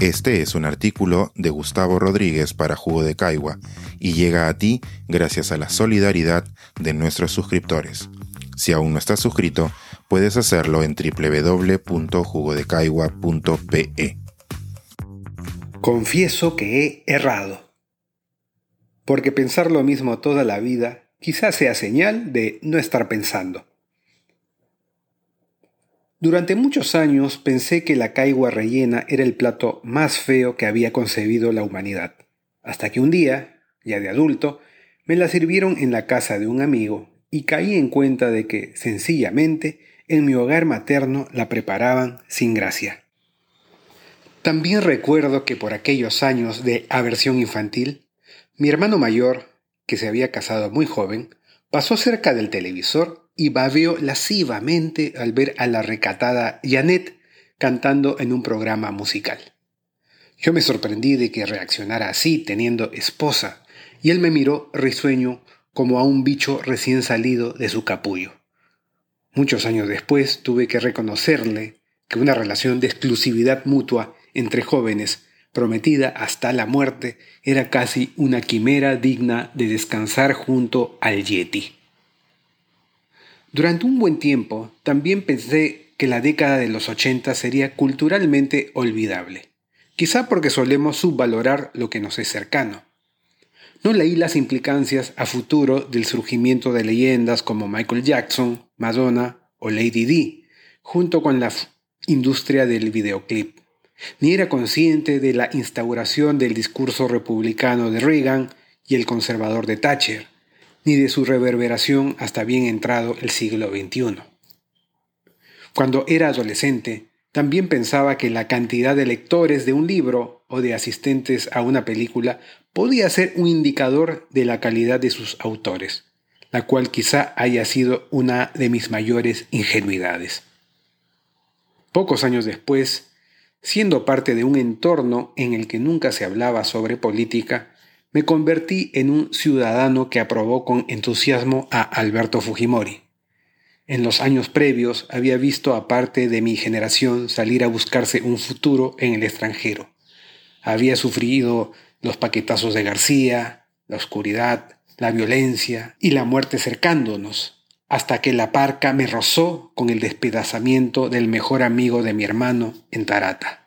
Este es un artículo de Gustavo Rodríguez para Jugo de Caigua y llega a ti gracias a la solidaridad de nuestros suscriptores. Si aún no estás suscrito, puedes hacerlo en www.jugodecaigua.pe. Confieso que he errado. Porque pensar lo mismo toda la vida quizás sea señal de no estar pensando. Durante muchos años pensé que la caigua rellena era el plato más feo que había concebido la humanidad, hasta que un día, ya de adulto, me la sirvieron en la casa de un amigo y caí en cuenta de que, sencillamente, en mi hogar materno la preparaban sin gracia. También recuerdo que por aquellos años de aversión infantil, mi hermano mayor, que se había casado muy joven, pasó cerca del televisor y babeó lascivamente al ver a la recatada Janet cantando en un programa musical. Yo me sorprendí de que reaccionara así teniendo esposa, y él me miró risueño como a un bicho recién salido de su capullo. Muchos años después tuve que reconocerle que una relación de exclusividad mutua entre jóvenes, prometida hasta la muerte, era casi una quimera digna de descansar junto al Yeti. Durante un buen tiempo también pensé que la década de los 80 sería culturalmente olvidable, quizá porque solemos subvalorar lo que nos es cercano. No leí las implicancias a futuro del surgimiento de leyendas como Michael Jackson, Madonna o Lady D, junto con la industria del videoclip. Ni era consciente de la instauración del discurso republicano de Reagan y el conservador de Thatcher, ni de su reverberación hasta bien entrado el siglo XXI. Cuando era adolescente, también pensaba que la cantidad de lectores de un libro o de asistentes a una película podía ser un indicador de la calidad de sus autores, la cual quizá haya sido una de mis mayores ingenuidades. Pocos años después, siendo parte de un entorno en el que nunca se hablaba sobre política, me convertí en un ciudadano que aprobó con entusiasmo a Alberto Fujimori. En los años previos había visto a parte de mi generación salir a buscarse un futuro en el extranjero. Había sufrido los paquetazos de García, la oscuridad, la violencia y la muerte cercándonos, hasta que la parca me rozó con el despedazamiento del mejor amigo de mi hermano en Tarata.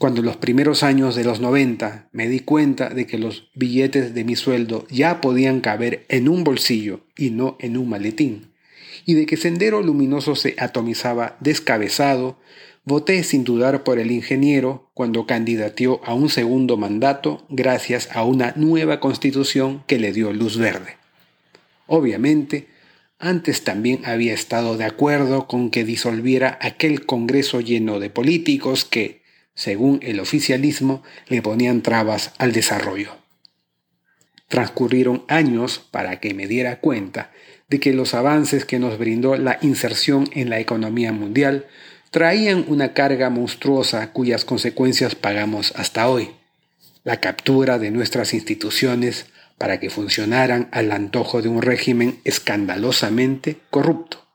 Cuando en los primeros años de los 90 me di cuenta de que los billetes de mi sueldo ya podían caber en un bolsillo y no en un maletín, y de que Sendero Luminoso se atomizaba descabezado, voté sin dudar por el ingeniero cuando candidateó a un segundo mandato gracias a una nueva constitución que le dio luz verde. Obviamente, antes también había estado de acuerdo con que disolviera aquel Congreso lleno de políticos que, según el oficialismo, le ponían trabas al desarrollo. Transcurrieron años para que me diera cuenta de que los avances que nos brindó la inserción en la economía mundial traían una carga monstruosa cuyas consecuencias pagamos hasta hoy. La captura de nuestras instituciones para que funcionaran al antojo de un régimen escandalosamente corrupto.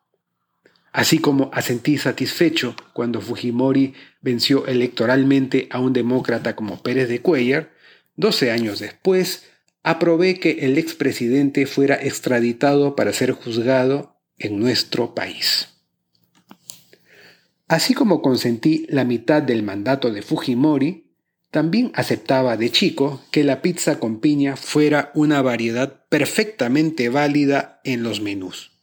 Así como asentí satisfecho cuando Fujimori venció electoralmente a un demócrata como Pérez de Cuellar, 12 años después aprobé que el expresidente fuera extraditado para ser juzgado en nuestro país. Así como consentí la mitad del mandato de Fujimori, también aceptaba de chico que la pizza con piña fuera una variedad perfectamente válida en los menús.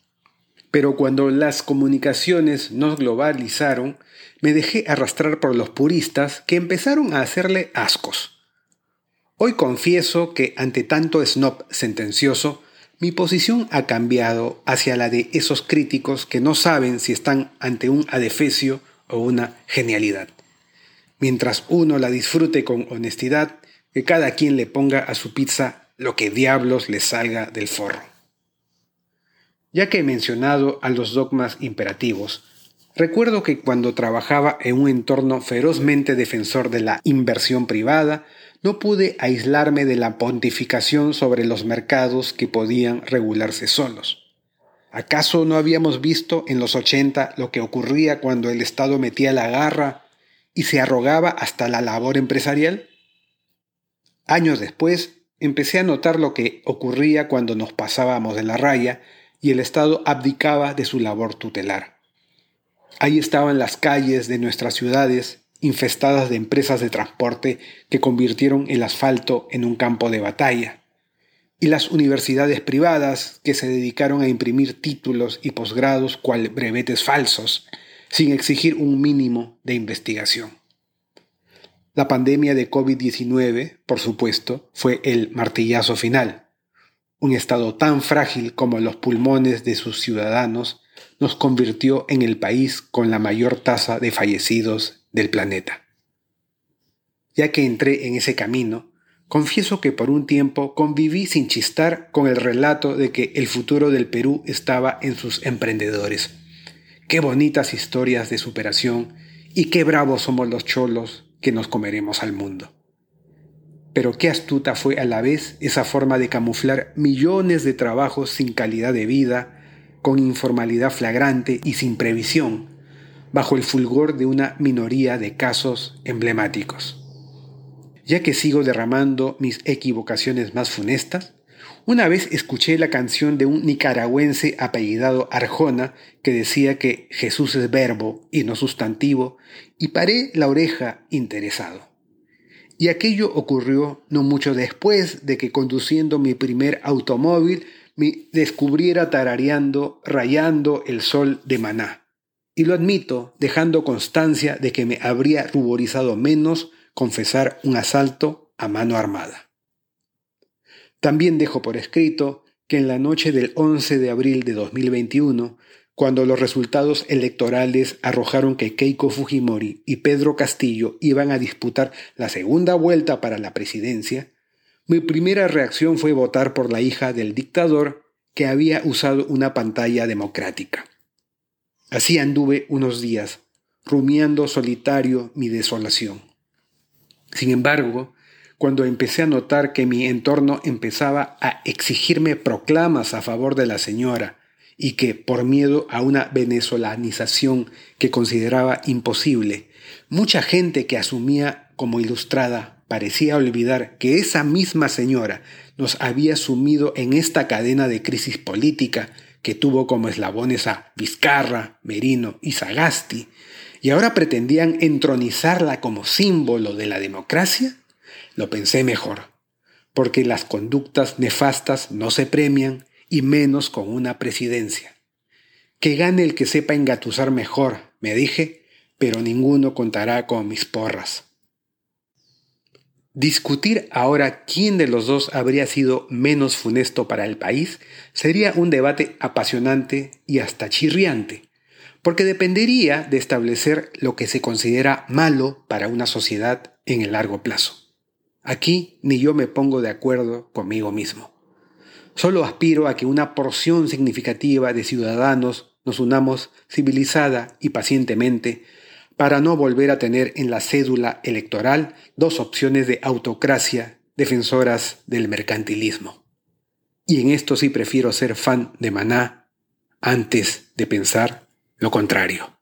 Pero cuando las comunicaciones nos globalizaron, me dejé arrastrar por los puristas que empezaron a hacerle ascos Hoy confieso que ante tanto snob sentencioso, mi posición ha cambiado hacia la de esos críticos que no saben si están ante un adefesio o una genialidad. Mientras uno la disfrute con honestidad, que cada quien le ponga a su pizza lo que diablos le salga del forro. Ya que he mencionado a los dogmas imperativos, recuerdo que cuando trabajaba en un entorno ferozmente defensor de la inversión privada, no pude aislarme de la pontificación sobre los mercados que podían regularse solos. ¿Acaso no habíamos visto en los 80 lo que ocurría cuando el Estado metía la garra y se arrogaba hasta la labor empresarial? Años después, empecé a notar lo que ocurría cuando nos pasábamos de la raya y el Estado abdicaba de su labor tutelar. Ahí estaban las calles de nuestras ciudades infestadas de empresas de transporte que convirtieron el asfalto en un campo de batalla, y las universidades privadas que se dedicaron a imprimir títulos y posgrados cual brevetes falsos, sin exigir un mínimo de investigación. La pandemia de COVID-19, por supuesto, fue el martillazo final. Un Estado tan frágil como los pulmones de sus ciudadanos nos convirtió en el país con la mayor tasa de fallecidos del planeta. Ya que entré en ese camino, confieso que por un tiempo conviví sin chistar con el relato de que el futuro del Perú estaba en sus emprendedores. Qué bonitas historias de superación y qué bravos somos los cholos que nos comeremos al mundo. Pero qué astuta fue a la vez esa forma de camuflar millones de trabajos sin calidad de vida, con informalidad flagrante y sin previsión, bajo el fulgor de una minoría de casos emblemáticos. Ya que sigo derramando mis equivocaciones más funestas, una vez escuché la canción de un nicaragüense apellidado Arjona que decía que Jesús es verbo y no sustantivo, y paré la oreja interesado. Y aquello ocurrió no mucho después de que conduciendo mi primer automóvil me descubriera tarareando, rayando el sol de maná. Y lo admito, dejando constancia de que me habría ruborizado menos confesar un asalto a mano armada. También dejo por escrito que en la noche del 11 de abril de 2021, cuando los resultados electorales arrojaron que Keiko Fujimori y Pedro Castillo iban a disputar la segunda vuelta para la presidencia, mi primera reacción fue votar por la hija del dictador que había usado una pantalla democrática. Así anduve unos días, rumiando solitario mi desolación. Sin embargo, cuando empecé a notar que mi entorno empezaba a exigirme proclamas a favor de la señora y que, por miedo a una venezolanización que consideraba imposible, mucha gente que asumía como ilustrada parecía olvidar que esa misma señora nos había sumido en esta cadena de crisis política que tuvo como eslabones a Vizcarra, Merino y Sagasti, y ahora pretendían entronizarla como símbolo de la democracia, lo pensé mejor, porque las conductas nefastas no se premian y menos con una presidencia. Que gane el que sepa engatusar mejor, me dije, pero ninguno contará con mis porras. Discutir ahora quién de los dos habría sido menos funesto para el país sería un debate apasionante y hasta chirriante, porque dependería de establecer lo que se considera malo para una sociedad en el largo plazo. Aquí ni yo me pongo de acuerdo conmigo mismo. Solo aspiro a que una porción significativa de ciudadanos nos unamos civilizada y pacientemente para no volver a tener en la cédula electoral dos opciones de autocracia defensoras del mercantilismo. Y en esto sí prefiero ser fan de Maná antes de pensar lo contrario.